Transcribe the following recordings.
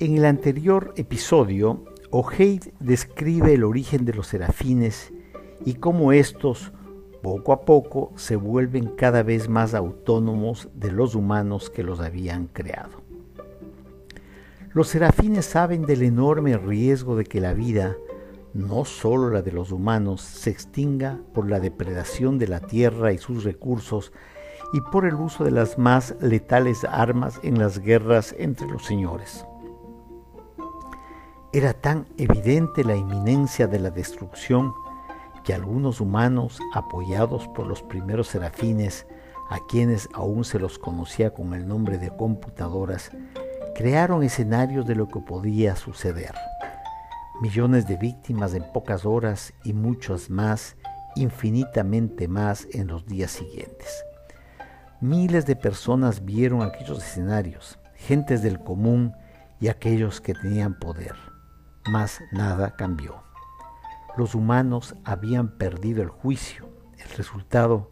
En el anterior episodio, Ojeid describe el origen de los serafines y cómo estos, poco a poco, se vuelven cada vez más autónomos de los humanos que los habían creado. Los serafines saben del enorme riesgo de que la vida, no solo la de los humanos, se extinga por la depredación de la tierra y sus recursos y por el uso de las más letales armas en las guerras entre los señores. Era tan evidente la inminencia de la destrucción que algunos humanos, apoyados por los primeros serafines, a quienes aún se los conocía con el nombre de computadoras, crearon escenarios de lo que podía suceder. Millones de víctimas en pocas horas y muchas más, infinitamente más en los días siguientes. Miles de personas vieron aquellos escenarios, gentes del común y aquellos que tenían poder mas nada cambió. Los humanos habían perdido el juicio. El resultado,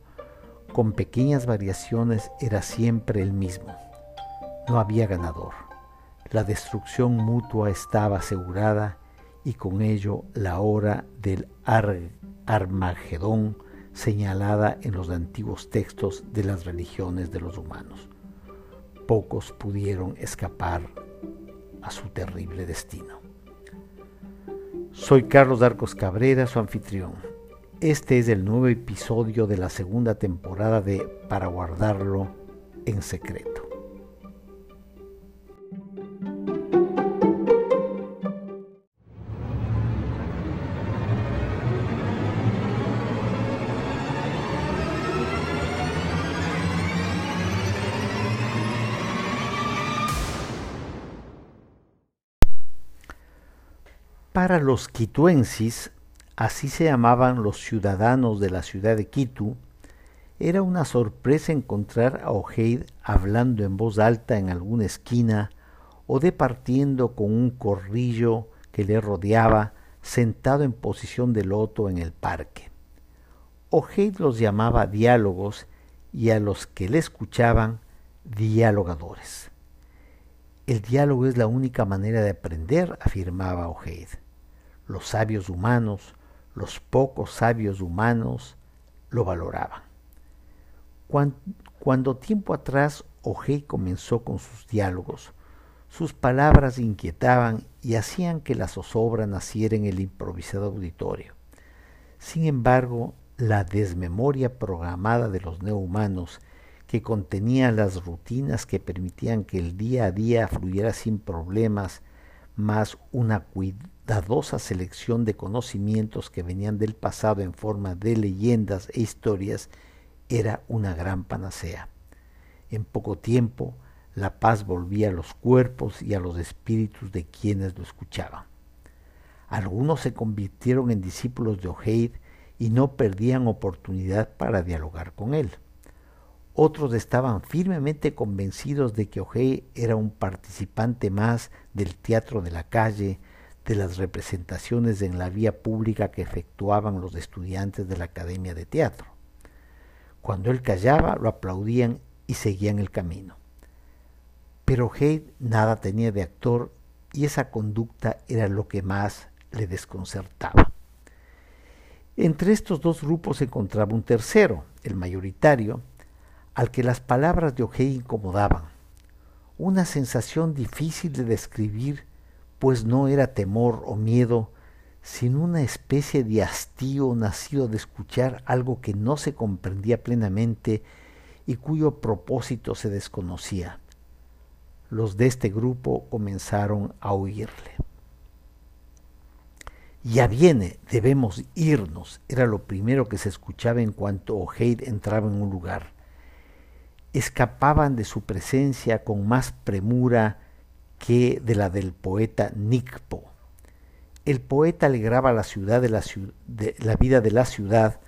con pequeñas variaciones, era siempre el mismo. No había ganador. La destrucción mutua estaba asegurada y con ello la hora del Armagedón señalada en los antiguos textos de las religiones de los humanos. Pocos pudieron escapar a su terrible destino. Soy Carlos Darcos Cabrera, su anfitrión. Este es el nuevo episodio de la segunda temporada de Para guardarlo en secreto. Para los quituensis, así se llamaban los ciudadanos de la ciudad de Quito, era una sorpresa encontrar a Ojeid hablando en voz alta en alguna esquina o departiendo con un corrillo que le rodeaba sentado en posición de loto en el parque. Ojeid los llamaba diálogos y a los que le escuchaban dialogadores. El diálogo es la única manera de aprender, afirmaba Ojeid los sabios humanos, los pocos sabios humanos, lo valoraban. Cuando, tiempo atrás Ojei comenzó con sus diálogos, sus palabras inquietaban y hacían que la zozobra naciera en el improvisado auditorio. Sin embargo, la desmemoria programada de los neohumanos, que contenía las rutinas que permitían que el día a día fluyera sin problemas, más una cuidadosa selección de conocimientos que venían del pasado en forma de leyendas e historias, era una gran panacea. En poco tiempo, la paz volvía a los cuerpos y a los espíritus de quienes lo escuchaban. Algunos se convirtieron en discípulos de Ojeid y no perdían oportunidad para dialogar con él. Otros estaban firmemente convencidos de que Ojei era un participante más del teatro de la calle, de las representaciones en la vía pública que efectuaban los estudiantes de la Academia de Teatro. Cuando él callaba, lo aplaudían y seguían el camino. Pero Ojei nada tenía de actor y esa conducta era lo que más le desconcertaba. Entre estos dos grupos se encontraba un tercero, el mayoritario, al que las palabras de Ojei incomodaban. Una sensación difícil de describir, pues no era temor o miedo, sino una especie de hastío nacido de escuchar algo que no se comprendía plenamente y cuyo propósito se desconocía. Los de este grupo comenzaron a oírle. Ya viene, debemos irnos, era lo primero que se escuchaba en cuanto Ojeid entraba en un lugar escapaban de su presencia con más premura que de la del poeta Nicpo. El poeta alegraba la, ciudad de la, la vida de la ciudad,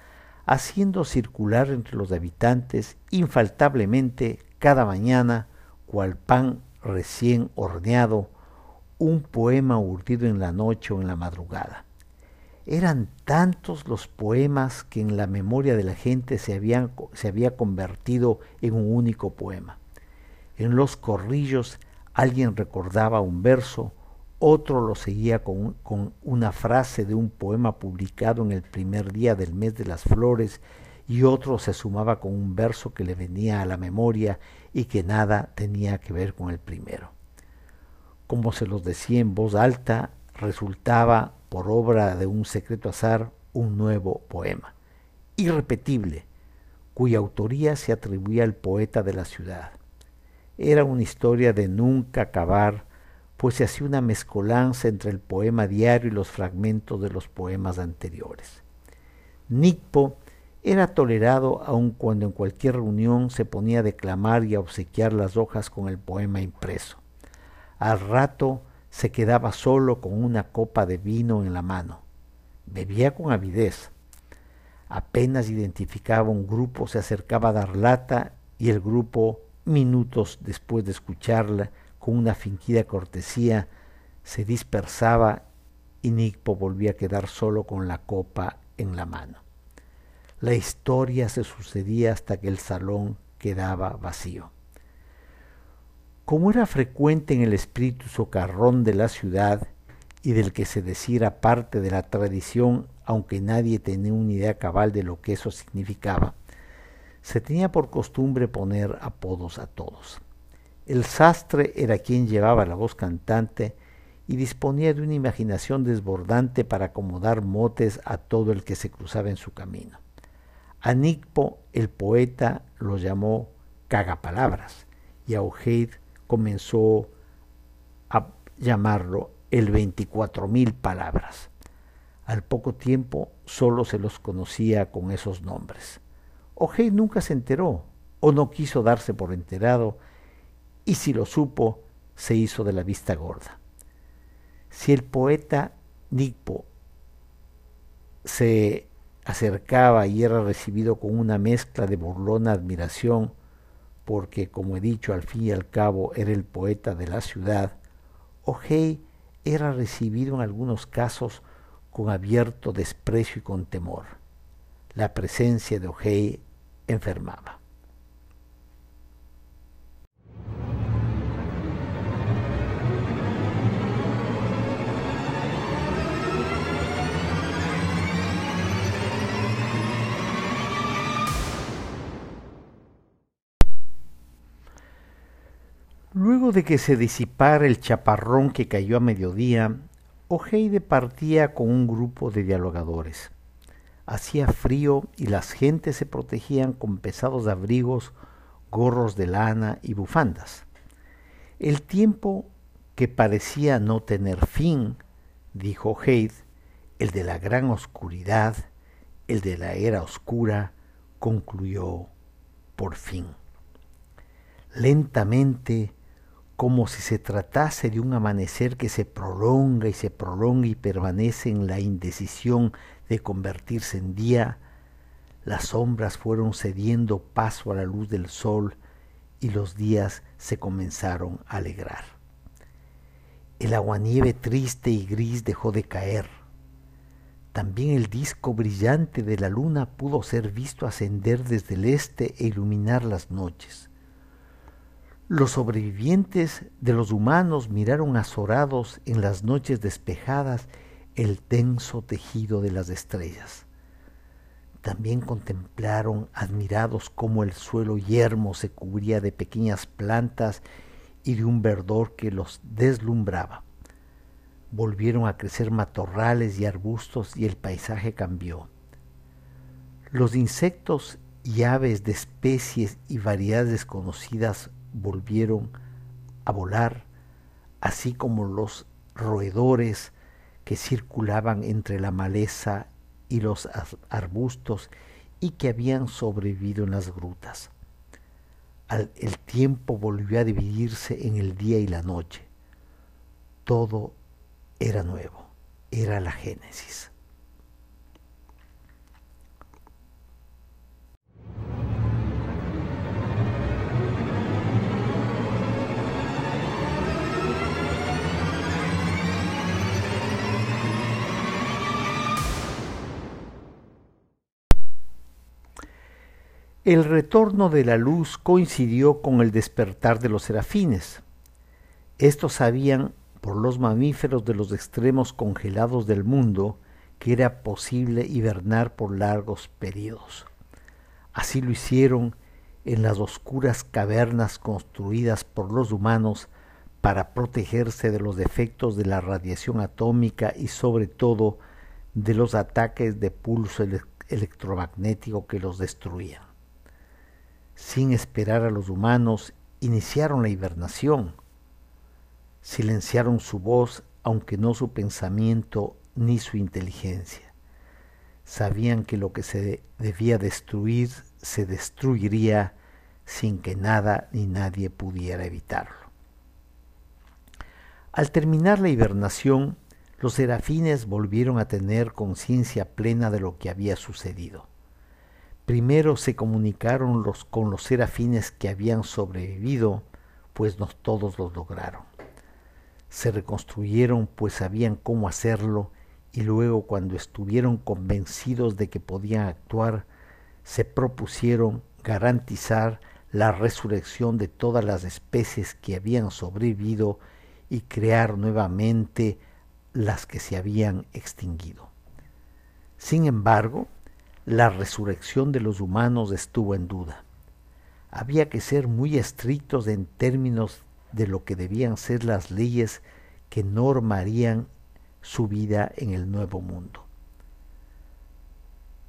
haciendo circular entre los habitantes infaltablemente cada mañana, cual pan recién horneado, un poema urdido en la noche o en la madrugada. Eran tantos los poemas que en la memoria de la gente se, habían, se había convertido en un único poema. En los corrillos alguien recordaba un verso, otro lo seguía con, con, una frase de un poema publicado en el primer día del mes de las flores y otro se sumaba con un verso que le venía a la memoria y que nada tenía que ver con el primero. Como se los decía en voz alta, resultaba, por obra de un secreto azar, un nuevo poema, irrepetible, cuya autoría se atribuía al poeta de la ciudad. Era una historia de nunca acabar, pues se hacía una mezcolanza entre el poema diario y los fragmentos de los poemas anteriores. Nicpo era tolerado aun cuando en cualquier reunión se ponía a declamar y a obsequiar las hojas con el poema impreso. Al rato se quedaba solo con una copa de vino en la mano. Bebía con avidez. Apenas identificaba un grupo, se acercaba a dar lata y el grupo, minutos después de escucharla, con una fingida cortesía, se dispersaba y Nicpo volvía a quedar solo con la copa en la mano. La historia se sucedía hasta que el salón quedaba vacío. Como era frecuente en el espíritu socarrón de la ciudad y del que se decía parte de la tradición, aunque nadie tenía una idea cabal de lo que eso significaba, se tenía por costumbre poner apodos a todos. El sastre era quien llevaba la voz cantante y disponía de una imaginación desbordante para acomodar motes a todo el que se cruzaba en su camino. A Nicpo, el poeta, lo llamó cagapalabras y a Ojeid comenzó a llamarlo el veinticuatro mil palabras. Al poco tiempo solo se los conocía con esos nombres. Ojeid nunca se enteró o no quiso darse por enterado y si lo supo, se hizo de la vista gorda. Si el poeta Nipo se acercaba y era recibido con una mezcla de burlona admiración, porque, como he dicho, al fin y al cabo era el poeta de la ciudad, Ojei era recibido en algunos casos con abierto desprecio y con temor. La presencia de Ojei enfermaba. De que se disipara el chaparrón que cayó a mediodía, Ojeide partía con un grupo de dialogadores. Hacía frío y las gentes se protegían con pesados abrigos, gorros de lana y bufandas. El tiempo que parecía no tener fin, dijo Heid, el de la gran oscuridad, el de la era oscura, concluyó por fin. Lentamente como si se tratase de un amanecer que se prolonga y se prolonga y permanece en la indecisión de convertirse en día, las sombras fueron cediendo paso a la luz del sol y los días se comenzaron a alegrar. El aguanieve triste y gris dejó de caer. También el disco brillante de la luna pudo ser visto ascender desde el este e iluminar las noches. Los sobrevivientes de los humanos miraron azorados en las noches despejadas el tenso tejido de las estrellas. También contemplaron admirados cómo el suelo yermo se cubría de pequeñas plantas y de un verdor que los deslumbraba. Volvieron a crecer matorrales y arbustos y el paisaje cambió. Los insectos y aves de especies y variedades desconocidas volvieron a volar, así como los roedores que circulaban entre la maleza y los arbustos y que habían sobrevivido en las grutas. el tiempo volvió a dividirse en el día y la noche. Todo era nuevo, era la Génesis. El retorno de la luz coincidió con el despertar de los serafines. Estos sabían por los mamíferos de los extremos congelados del mundo que era posible hibernar por largos periodos. Así lo hicieron en las oscuras cavernas construidas por los humanos para protegerse de los defectos de la radiación atómica y sobre todo de los ataques de pulso electromagnético que los destruían. Sin esperar a los humanos, iniciaron la hibernación. Silenciaron su voz, aunque no su pensamiento ni su inteligencia. Sabían que lo que se debía destruir se destruiría sin que nada ni nadie pudiera evitarlo. Al terminar la hibernación, los serafines volvieron a tener conciencia plena de lo que había sucedido. Primero se comunicaron los, con los serafines que habían sobrevivido, pues no todos lo lograron. Se reconstruyeron, pues sabían cómo hacerlo, y luego cuando estuvieron convencidos de que podían actuar, se propusieron garantizar la resurrección de todas las especies que habían sobrevivido y crear nuevamente las que se habían extinguido. Sin embargo, la resurrección de los humanos estuvo en duda. Había que ser muy estrictos en términos de lo que debían ser las leyes que normarían su vida en el nuevo mundo.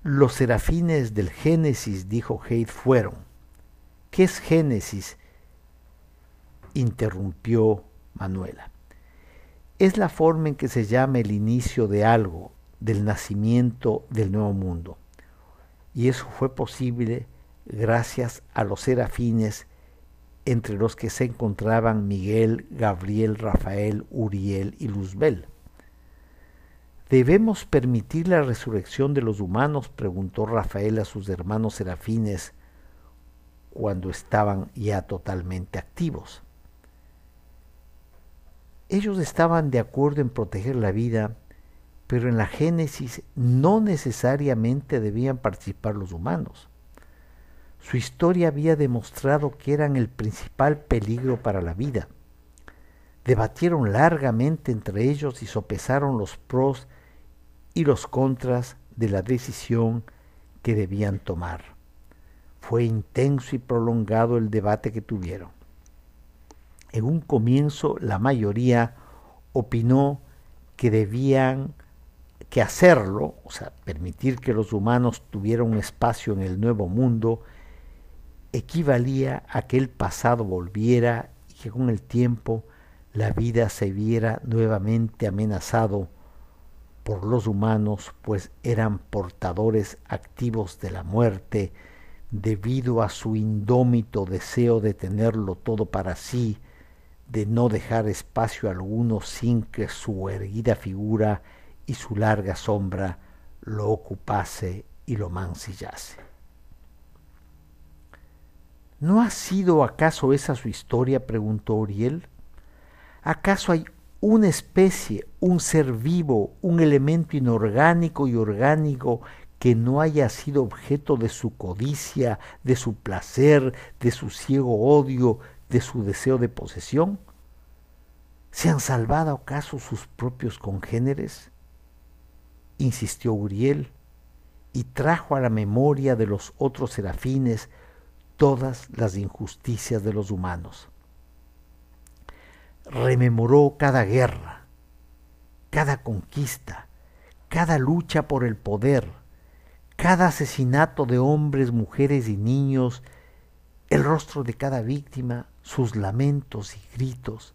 Los serafines del Génesis, dijo Heid, fueron. ¿Qué es Génesis? interrumpió Manuela. Es la forma en que se llama el inicio de algo, del nacimiento del nuevo mundo. Y eso fue posible gracias a los serafines entre los que se encontraban Miguel, Gabriel, Rafael, Uriel y Luzbel. ¿Debemos permitir la resurrección de los humanos? preguntó Rafael a sus hermanos serafines cuando estaban ya totalmente activos. Ellos estaban de acuerdo en proteger la vida, pero en la Génesis no necesariamente debían participar los humanos. Su historia había demostrado que eran el principal peligro para la vida. Debatieron largamente entre ellos y sopesaron los pros y los contras de la decisión que debían tomar. Fue intenso y prolongado el debate que tuvieron. En un comienzo la mayoría opinó que debían que hacerlo, o sea, permitir que los humanos tuvieran un espacio en el nuevo mundo, equivalía a que el pasado volviera y que con el tiempo la vida se viera nuevamente amenazado por los humanos, pues eran portadores activos de la muerte debido a su indómito deseo de tenerlo todo para sí, de no dejar espacio alguno sin que su erguida figura y su larga sombra lo ocupase y lo mancillase. ¿No ha sido acaso esa su historia? preguntó Uriel. ¿Acaso hay una especie, un ser vivo, un elemento inorgánico y orgánico que no haya sido objeto de su codicia, de su placer, de su ciego odio, de su deseo de posesión? ¿Se han salvado acaso sus propios congéneres? Insistió Uriel, y trajo a la memoria de los otros serafines todas las injusticias de los humanos. Rememoró cada guerra, cada conquista, cada lucha por el poder, cada asesinato de hombres, mujeres y niños, el rostro de cada víctima, sus lamentos y gritos,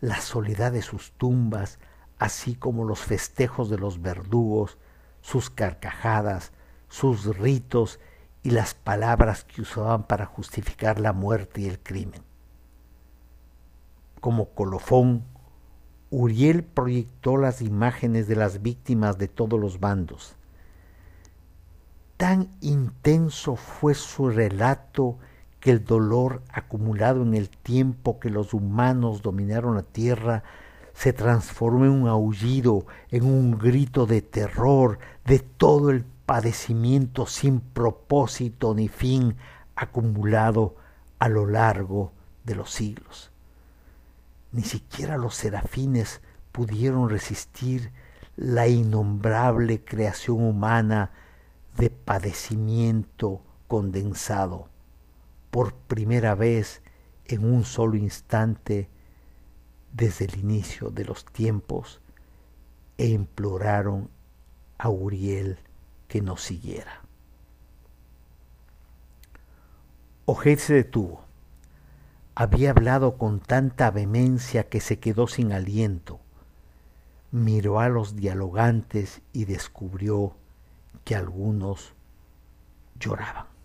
la soledad de sus tumbas, así como los festejos de los verdugos, sus carcajadas, sus ritos y las palabras que usaban para justificar la muerte y el crimen. Como colofón, Uriel proyectó las imágenes de las víctimas de todos los bandos. Tan intenso fue su relato que el dolor acumulado en el tiempo que los humanos dominaron la tierra se transformó en un aullido, en un grito de terror de todo el padecimiento sin propósito ni fin acumulado a lo largo de los siglos. Ni siquiera los serafines pudieron resistir la innombrable creación humana de padecimiento condensado por primera vez en un solo instante desde el inicio de los tiempos e imploraron a Uriel que nos siguiera. Ojed se detuvo. Había hablado con tanta vehemencia que se quedó sin aliento. Miró a los dialogantes y descubrió que algunos lloraban.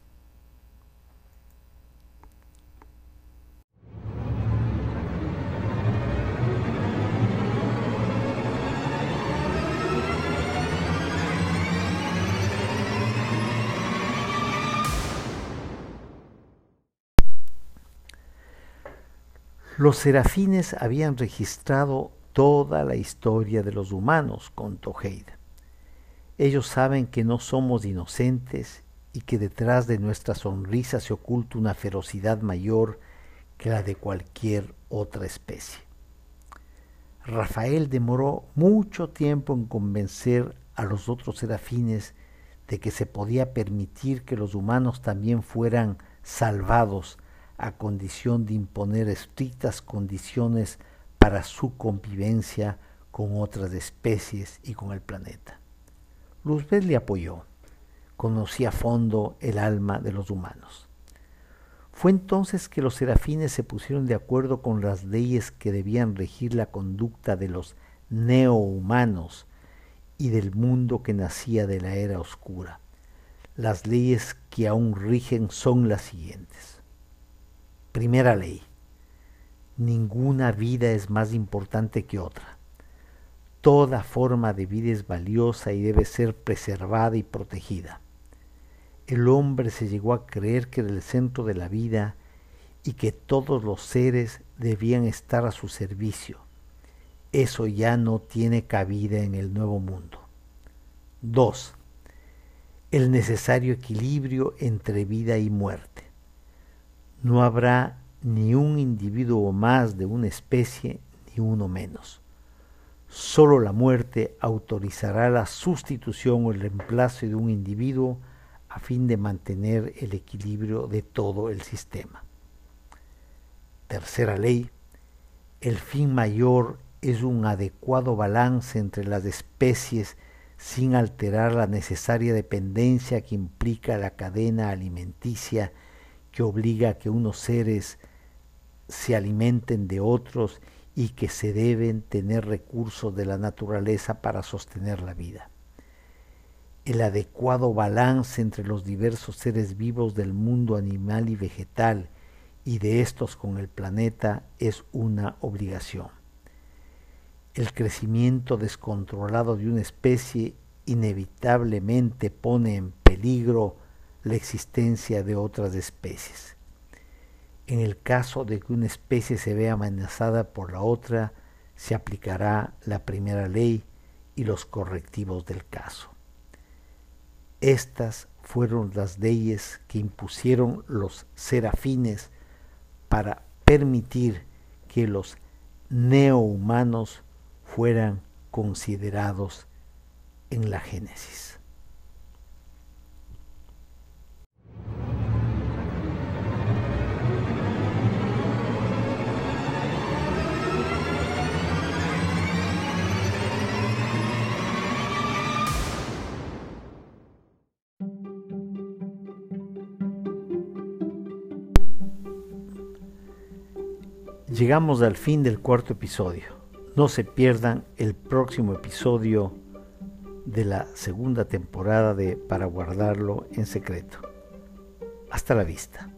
Los serafines habían registrado toda la historia de los humanos, contó Heide. Ellos saben que no somos inocentes y que detrás de nuestra sonrisa se oculta una ferocidad mayor que la de cualquier otra especie. Rafael demoró mucho tiempo en convencer a los otros serafines de que se podía permitir que los humanos también fueran salvados a condición de imponer estrictas condiciones para su convivencia con otras especies y con el planeta. Luzbel le apoyó, conocía a fondo el alma de los humanos. Fue entonces que los serafines se pusieron de acuerdo con las leyes que debían regir la conducta de los neohumanos y del mundo que nacía de la era oscura. Las leyes que aún rigen son las siguientes. Primera ley. Ninguna vida es más importante que otra. Toda forma de vida es valiosa y debe ser preservada y protegida. El hombre se llegó a creer que era el centro de la vida y que todos los seres debían estar a su servicio. Eso ya no tiene cabida en el nuevo mundo. 2. El necesario equilibrio entre vida y muerte. No habrá ni un individuo más de una especie ni uno menos. Solo la muerte autorizará la sustitución o el reemplazo de un individuo a fin de mantener el equilibrio de todo el sistema. Tercera ley. El fin mayor es un adecuado balance entre las especies sin alterar la necesaria dependencia que implica la cadena alimenticia que obliga a que unos seres se alimenten de otros y que se deben tener recursos de la naturaleza para sostener la vida. El adecuado balance entre los diversos seres vivos del mundo animal y vegetal y de estos con el planeta es una obligación. El crecimiento descontrolado de una especie inevitablemente pone en peligro la existencia de otras especies. En el caso de que una especie se vea amenazada por la otra, se aplicará la primera ley y los correctivos del caso. Estas fueron las leyes que impusieron los serafines para permitir que los neohumanos fueran considerados en la Génesis. Llegamos al fin del cuarto episodio. No se pierdan el próximo episodio de la segunda temporada de Para guardarlo en secreto. Hasta la vista.